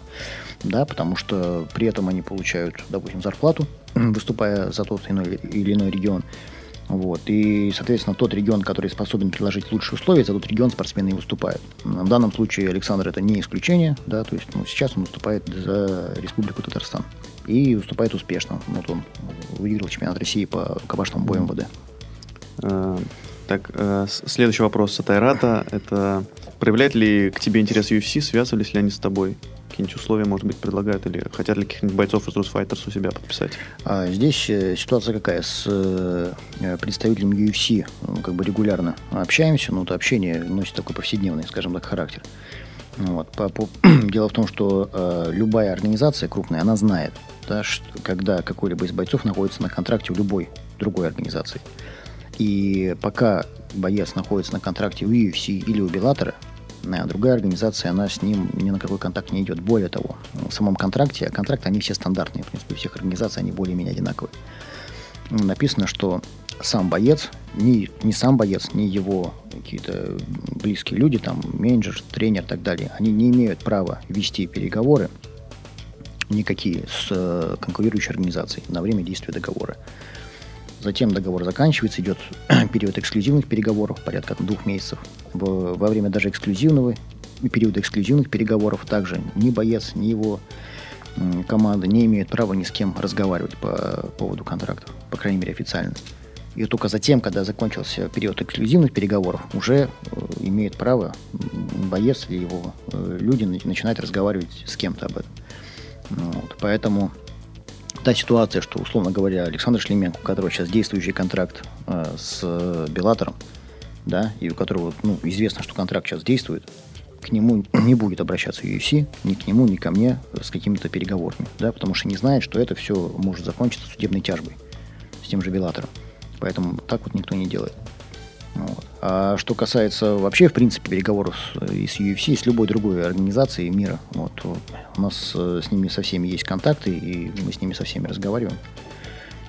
Да, потому что при этом они получают, допустим, зарплату, выступая за тот или иной регион. Вот. И, соответственно, тот регион, который способен предложить лучшие условия, за тот регион спортсмены и выступают. В данном случае Александр это не исключение, да, то есть ну, сейчас он выступает за Республику Татарстан и выступает успешно. Вот он выиграл чемпионат России по рукопашному бою МВД. А, так, э, следующий вопрос от Айрата. Это проявляет ли к тебе интерес UFC, связывались ли они с тобой? Какие-нибудь условия, может быть, предлагают или хотят ли каких-нибудь бойцов из Русфайтерс у себя подписать? А здесь э, ситуация какая? С э, представителем UFC ну, как бы регулярно общаемся, но это общение носит такой повседневный, скажем так, характер. Вот. По, по, дело в том, что э, любая организация крупная, она знает, да, что, когда какой-либо из бойцов находится на контракте у любой другой организации. И пока боец находится на контракте у UFC или у Беллатора, другая организация, она с ним ни на какой контакт не идет. Более того, в самом контракте, а контракты, они все стандартные, в принципе, у всех организаций они более-менее одинаковые. Написано, что сам боец, ни, ни сам боец, ни его какие-то близкие люди, там, менеджер, тренер и так далее, они не имеют права вести переговоры никакие с э, конкурирующей организацией на время действия договора. Затем договор заканчивается, идет период эксклюзивных переговоров, порядка двух месяцев. Во, во время даже эксклюзивного периода эксклюзивных переговоров также ни боец, ни его команда не имеют права ни с кем разговаривать по поводу контрактов, по крайней мере официально. И только затем, когда закончился период эксклюзивных переговоров, уже э, имеет право боец или его э, люди начинать разговаривать с кем-то об этом. Ну вот, поэтому та ситуация, что, условно говоря, Александр Шлеменко, у которого сейчас действующий контракт э, с Беллатором, да, и у которого ну, известно, что контракт сейчас действует, к нему не будет обращаться UFC, ни к нему, ни ко мне с какими-то переговорами, да, потому что не знает, что это все может закончиться судебной тяжбой с тем же Беллатором. Поэтому так вот никто не делает. Вот. А что касается вообще, в принципе, переговоров и с UFC, и с любой другой организацией мира, вот, у нас э, с ними со всеми есть контакты, и мы с ними со всеми разговариваем.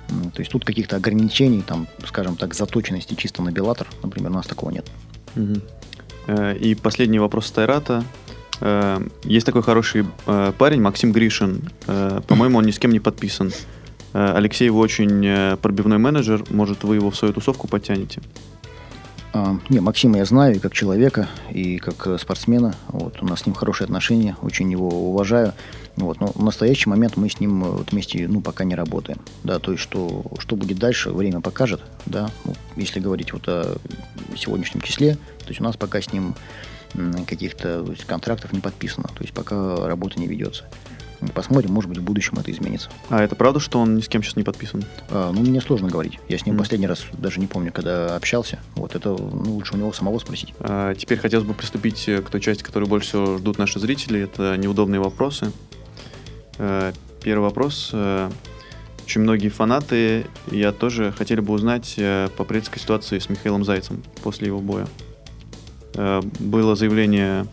То есть тут каких-то ограничений, там, скажем так, заточенности чисто на Беллатор, например, у нас такого нет. Угу. И последний вопрос Тайрата. Э, есть такой хороший парень, Максим Гришин. По-моему, он ни с кем не подписан. Э, Алексей, вы очень э, пробивной менеджер, может, вы его в свою тусовку потянете? А, не, Максима я знаю и как человека, и как э, спортсмена. Вот, у нас с ним хорошие отношения, очень его уважаю. Вот, но в настоящий момент мы с ним вот, вместе ну, пока не работаем. Да, то есть, что, что будет дальше, время покажет. Да, ну, если говорить вот о сегодняшнем числе, то есть у нас пока с ним каких-то контрактов не подписано. То есть пока работа не ведется. Посмотрим, может быть, в будущем это изменится. А это правда, что он ни с кем сейчас не подписан? А, ну, мне сложно говорить. Я с ним mm. последний раз даже не помню, когда общался. Вот это ну, лучше у него самого спросить. А, теперь хотелось бы приступить к той части, которую больше всего ждут наши зрители. Это неудобные вопросы. А, первый вопрос. А, очень многие фанаты, я тоже хотели бы узнать э, по предской ситуации с Михаилом Зайцем после его боя. Э, было заявление э,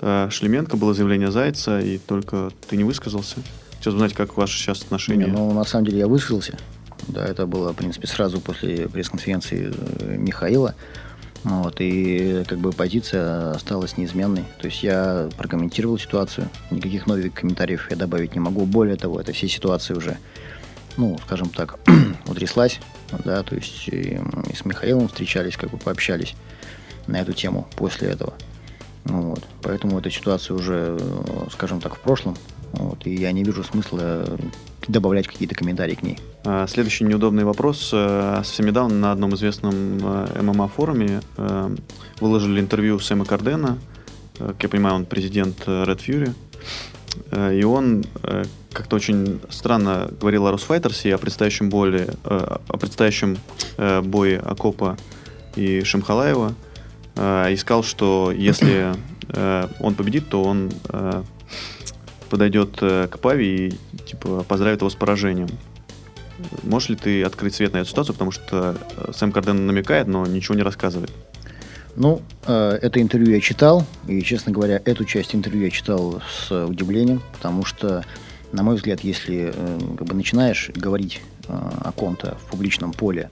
Шлеменко, было заявление Зайца, и только ты не высказался. Хотел узнать, как ваши сейчас отношения. Не, ну, на самом деле я высказался. Да, это было, в принципе, сразу после пресс-конференции Михаила. Вот, и как бы позиция осталась неизменной. То есть я прокомментировал ситуацию, никаких новых комментариев я добавить не могу. Более того, это все ситуации уже ну, скажем так, утряслась, да, то есть и, и с Михаилом встречались, как бы пообщались на эту тему после этого. Вот. Поэтому эта ситуация уже, скажем так, в прошлом. Вот, и я не вижу смысла добавлять какие-то комментарии к ней. А, следующий неудобный вопрос. Э, совсем недавно на одном известном э, ММА-форуме э, выложили интервью Сэма Кардена. Как я понимаю, он президент Red Fury. И он как-то очень странно говорил о Росфайтерсе и о предстоящем, боле, э, о предстоящем э, бое Акопа и Шамхалаева. Э, и сказал, что если он победит, то он подойдет к Пави и типа, поздравит его с поражением. Можешь ли ты открыть свет на эту ситуацию, потому что Сэм Карден намекает, но ничего не рассказывает? Ну, это интервью я читал, и, честно говоря, эту часть интервью я читал с удивлением, потому что на мой взгляд, если э, как бы начинаешь говорить э, о ком-то в публичном поле,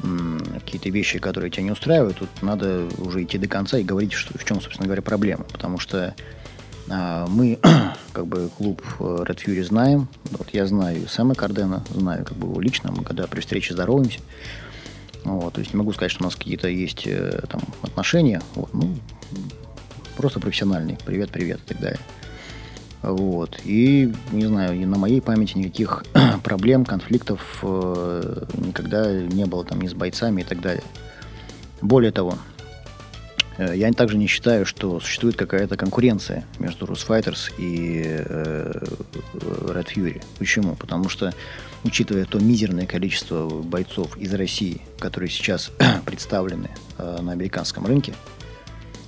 какие-то вещи, которые тебя не устраивают, тут надо уже идти до конца и говорить, что, в чем, собственно говоря, проблема. Потому что а, мы, как бы, клуб э, Red Fury знаем. Вот я знаю Сэма Кардена, знаю как бы его лично, мы когда при встрече здороваемся. Вот, то есть не могу сказать, что у нас какие-то есть там отношения. Вот, ну, просто профессиональные. Привет, привет и так далее. Вот. И, не знаю, на моей памяти никаких проблем, конфликтов э, никогда не было там ни с бойцами и так далее. Более того, э, я также не считаю, что существует какая-то конкуренция между Rusfighters и э, Red Fury. Почему? Потому что, учитывая то мизерное количество бойцов из России, которые сейчас представлены э, на американском рынке,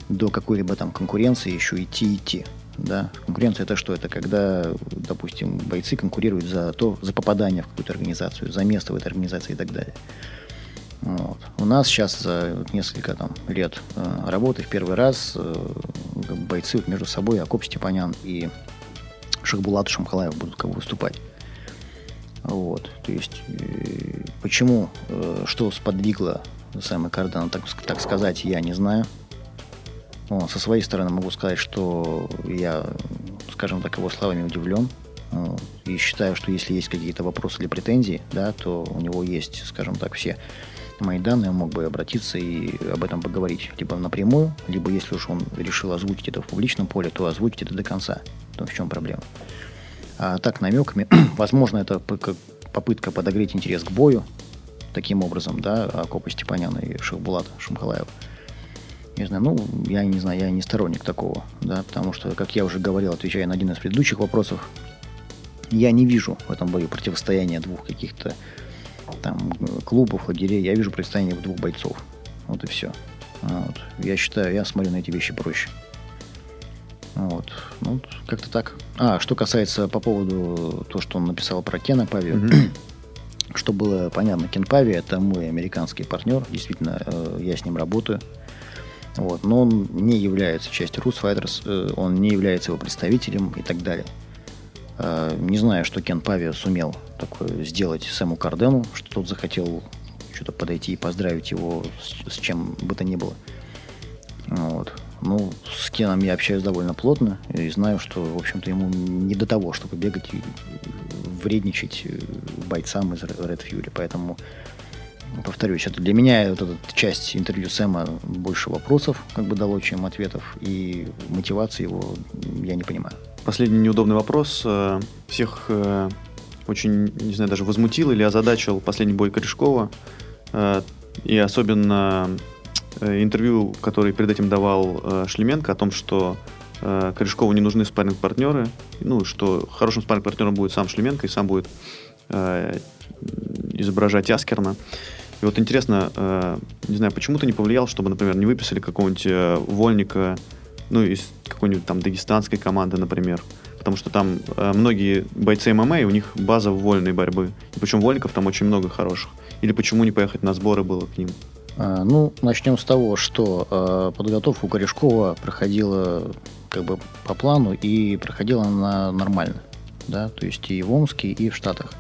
до какой-либо там конкуренции еще идти идти. Да? Конкуренция это что? Это когда, допустим, бойцы конкурируют за то, за попадание в какую-то организацию, за место в этой организации и так далее. Вот. У нас сейчас за несколько там, лет э, работы в первый раз э, бойцы между собой, Акоп Степанян и Шахбулат Шамхалаев будут как бы выступать. Вот. То есть, э, почему, э, что сподвигло Сэма Кардана, так, так сказать, я не знаю. Вот, со своей стороны могу сказать, что я, скажем так, его словами удивлен. Вот, и считаю, что если есть какие-то вопросы или претензии, да, то у него есть, скажем так, все мои данные, он мог бы обратиться и об этом поговорить либо напрямую, либо если уж он решил озвучить это в публичном поле, то озвучить это до конца. То в чем проблема. А так намеками, возможно, это попытка подогреть интерес к бою, таким образом, да, Акопа Степаняна и Шахбулата Шамхалаева. Не знаю, ну, я не знаю, я не сторонник такого, да, потому что, как я уже говорил, отвечая на один из предыдущих вопросов, я не вижу в этом бою противостояния двух каких-то там клубов, лагерей, я вижу противостояние двух бойцов. Вот и все. Вот. Я считаю, я смотрю на эти вещи проще. Вот. Ну, как-то так. А, что касается по поводу того, что он написал про Кена Пави, mm-hmm. что было понятно, Кен Пави это мой американский партнер, действительно, э, я с ним работаю. Вот. Но он не является частью Rus Fighters, э, он не является его представителем и так далее. Э, не знаю, что Кен Пави сумел такое сделать Сэму Кардену, что тот захотел что-то подойти и поздравить его с, с чем бы то ни было. Вот. Ну, с Кеном я общаюсь довольно плотно и знаю, что, в общем-то, ему не до того, чтобы бегать и вредничать э, бойцам из Red Fury. Поэтому повторюсь, это для меня вот эта часть интервью Сэма больше вопросов как бы дало, чем ответов, и мотивации его я не понимаю. Последний неудобный вопрос. Э, всех э, очень, не знаю, даже возмутил или озадачил последний бой Корешкова. Э, и особенно интервью, который перед этим давал Шлеменко о том, что Корешкову не нужны спарринг-партнеры, ну, что хорошим спарринг-партнером будет сам Шлеменко и сам будет изображать Аскерна. И вот интересно, э, не знаю, почему ты не повлиял, чтобы, например, не выписали какого-нибудь э, вольника, ну, из какой-нибудь там дагестанской команды, например. Потому что там э, многие бойцы ММА, и у них база вольной борьбы. И причем вольников там очень много хороших. Или почему не поехать на сборы было к ним? А, ну, начнем с того, что э, подготовка у Корешкова проходила как бы по плану и проходила она нормально. Да, то есть и в Омске, и в Штатах.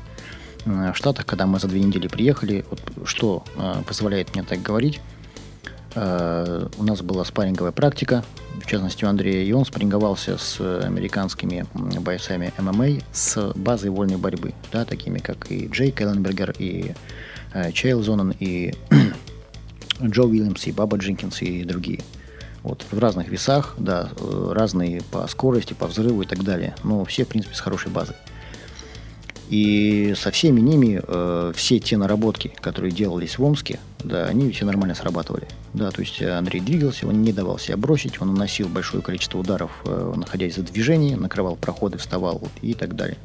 Э, в Штатах, когда мы за две недели приехали, вот что э, позволяет мне так говорить, э, у нас была спарринговая практика, в частности у Андрея, и он спарринговался с американскими бойцами ММА с базой вольной борьбы, да, такими как и Джейк Элленбергер, и э, Чейл Соннен, и Джо Уильямс, и Бабба Дженкинс, и другие. Вот, в разных весах, да, разные по скорости, по взрыву и так далее. Но все, в принципе, с хорошей базой. И со всеми ними э, все те наработки, которые делались в Омске, да, они все нормально срабатывали. Да, то есть Андрей двигался, он не давал себя бросить, он наносил большое количество ударов, э, находясь за движение, накрывал проходы, вставал и так далее.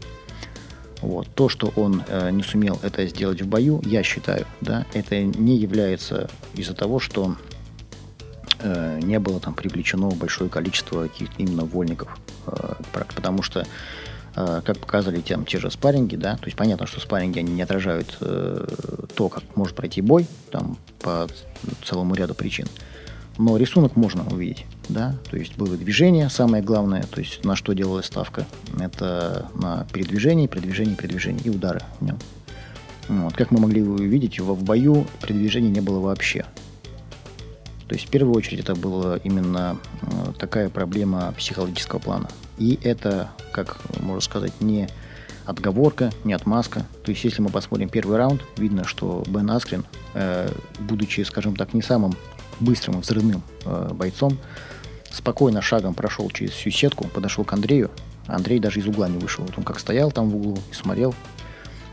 Вот. То, что он э, не сумел это сделать в бою, я считаю, да, это не является из-за того, что э, не было там привлечено большое количество каких-то именно вольников. Э, потому что как показывали там те же спарринги, да, то есть понятно, что спарринги они не отражают э, то, как может пройти бой, там по целому ряду причин. Но рисунок можно увидеть, да, то есть было движение, самое главное, то есть на что делалась ставка, это на передвижение, передвижение, передвижение и удары в. Вот. Как мы могли увидеть, в бою передвижения не было вообще. То есть в первую очередь это была именно э, такая проблема психологического плана. И это, как можно сказать, не отговорка, не отмазка. То есть, если мы посмотрим первый раунд, видно, что Бен Аскрин, э, будучи, скажем так, не самым быстрым и взрывным э, бойцом, спокойно шагом прошел через всю сетку, подошел к Андрею. Андрей даже из угла не вышел. Вот он как стоял там в углу и смотрел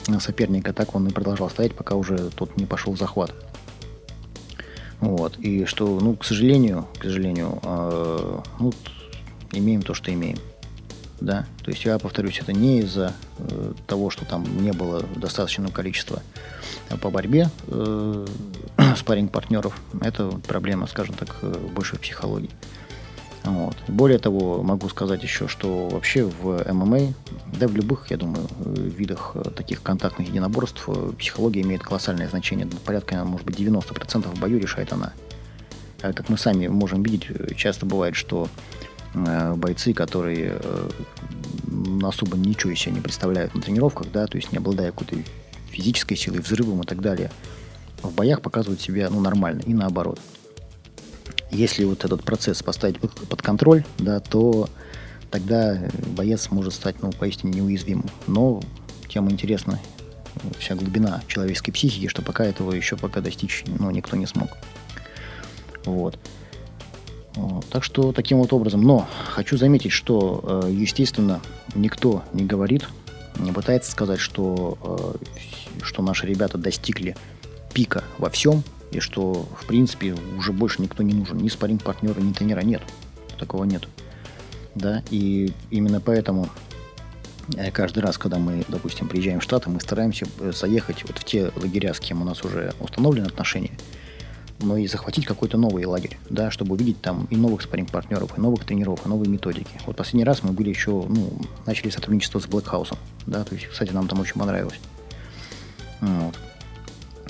на соперника, так он и продолжал стоять, пока уже тот не пошел в захват. Вот. И что, ну, к сожалению, к сожалению, э, ну, имеем то, что имеем да, то есть я повторюсь, это не из-за э, того, что там не было достаточного количества э, по борьбе э, спарринг-партнеров, это проблема, скажем так, э, больше в психологии. Вот. Более того, могу сказать еще, что вообще в ММА, да в любых, я думаю, видах таких контактных единоборств психология имеет колоссальное значение. Порядка, может быть, 90% в бою решает она. А как мы сами можем видеть, часто бывает, что Э, бойцы, которые э, особо ничего из себя не представляют на тренировках, да, то есть не обладая какой-то физической силой, взрывом и так далее, в боях показывают себя ну, нормально и наоборот. Если вот этот процесс поставить под контроль, да, то тогда боец может стать ну, поистине неуязвимым. Но тем интересна вся глубина человеческой психики, что пока этого еще пока достичь ну, никто не смог. Вот. Так что таким вот образом. Но хочу заметить, что, э, естественно, никто не говорит, не пытается сказать, что, э, что наши ребята достигли пика во всем, и что, в принципе, уже больше никто не нужен. Ни спарринг-партнера, ни тренера нет. Такого нет. Да, и именно поэтому э, каждый раз, когда мы, допустим, приезжаем в Штаты, мы стараемся заехать вот в те лагеря, с кем у нас уже установлены отношения, но и захватить какой-то новый лагерь, да, чтобы увидеть там и новых спарринг-партнеров, и новых тренеров, и новые методики. Вот последний раз мы были еще, ну, начали сотрудничество с Блэкхаусом, да, то есть, кстати, нам там очень понравилось. Вот.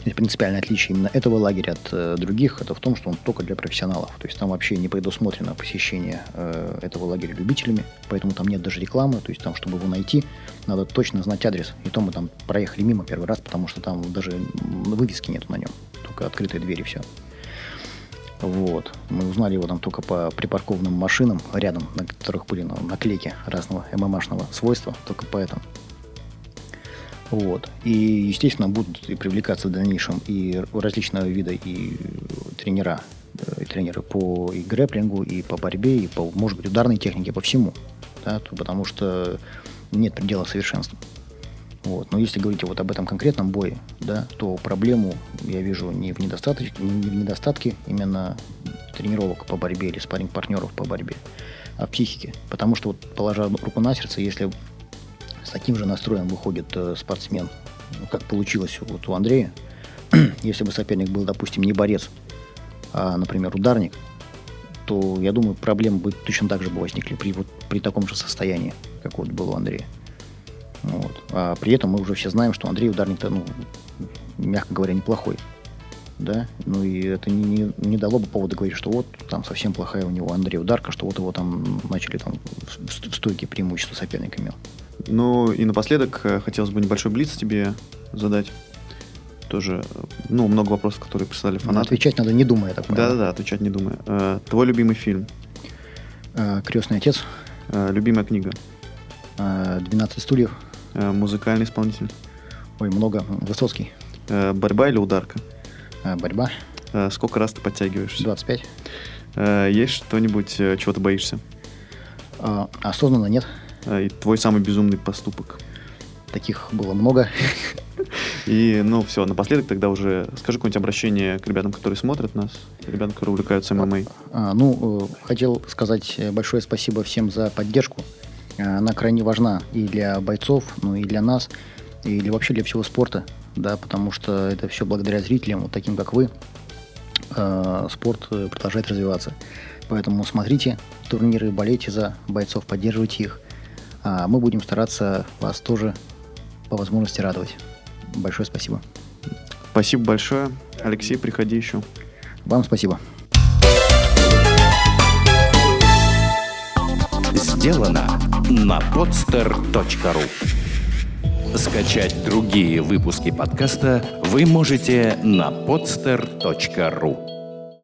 То есть принципиальное отличие именно этого лагеря от э, других это в том, что он только для профессионалов. То есть там вообще не предусмотрено посещение э, этого лагеря любителями, поэтому там нет даже рекламы. То есть там, чтобы его найти, надо точно знать адрес. И то мы там проехали мимо первый раз, потому что там даже вывески нету на нем только открытые двери, все. Вот. Мы узнали его там только по припаркованным машинам рядом, на которых были ну, наклейки разного ММАшного свойства, только поэтому. Вот. И, естественно, будут и привлекаться в дальнейшем и различного вида и тренера, э, и тренеры по и грэплингу, и по борьбе, и по, может быть, ударной технике, по всему. Да, потому что нет предела совершенства. Вот. Но если говорить вот об этом конкретном бое, да, то проблему я вижу не в, недостатке, не в недостатке именно тренировок по борьбе или спарринг-партнеров по борьбе. а в психике. Потому что, вот, положа руку на сердце, если таким же настроем выходит э, спортсмен, ну, как получилось вот у Андрея, если бы соперник был, допустим, не борец, а, например, ударник, то, я думаю, проблемы бы точно так же бы возникли при, вот, при таком же состоянии, как вот было у Андрея. Вот. А при этом мы уже все знаем, что Андрей ударник-то, ну, мягко говоря, неплохой. Да? Ну и это не, не, не дало бы повода говорить, что вот там совсем плохая у него Андрей ударка, что вот его там начали там в, в стойке преимущества соперник имел. Ну и напоследок э, хотелось бы небольшой блиц тебе задать. Тоже, ну, много вопросов, которые прислали Но фанаты. отвечать надо не думая, так. Да-да-да, отвечать не думая. Э, Твой любимый фильм, Э, Крестный отец, Э, любимая книга, э, 12 стульев, Э, музыкальный исполнитель, ой, много, Высоцкий, Э, борьба или ударка, Э, борьба, Э, сколько раз ты подтягиваешься, 25. Э, есть что-нибудь, э, чего ты боишься, Э, осознанно нет, Э, и твой самый безумный поступок. таких было много. И, ну, все, напоследок тогда уже скажи какое-нибудь обращение к ребятам, которые смотрят нас, ребятам, которые увлекаются ММА. А, ну, э, хотел сказать э, большое спасибо всем за поддержку. А, Она крайне важна и для бойцов, ну и для нас, и для, вообще для всего спорта, да, потому что это все благодаря зрителям, вот таким как вы, э, спорт э, продолжает развиваться. Поэтому смотрите турниры, болейте за бойцов, поддерживайте их. А мы будем стараться вас тоже по возможности радовать. Большое спасибо. Спасибо большое. Алексей, приходи еще. Вам спасибо. Сделано на podster.ru Скачать другие выпуски подкаста вы можете на podster.ru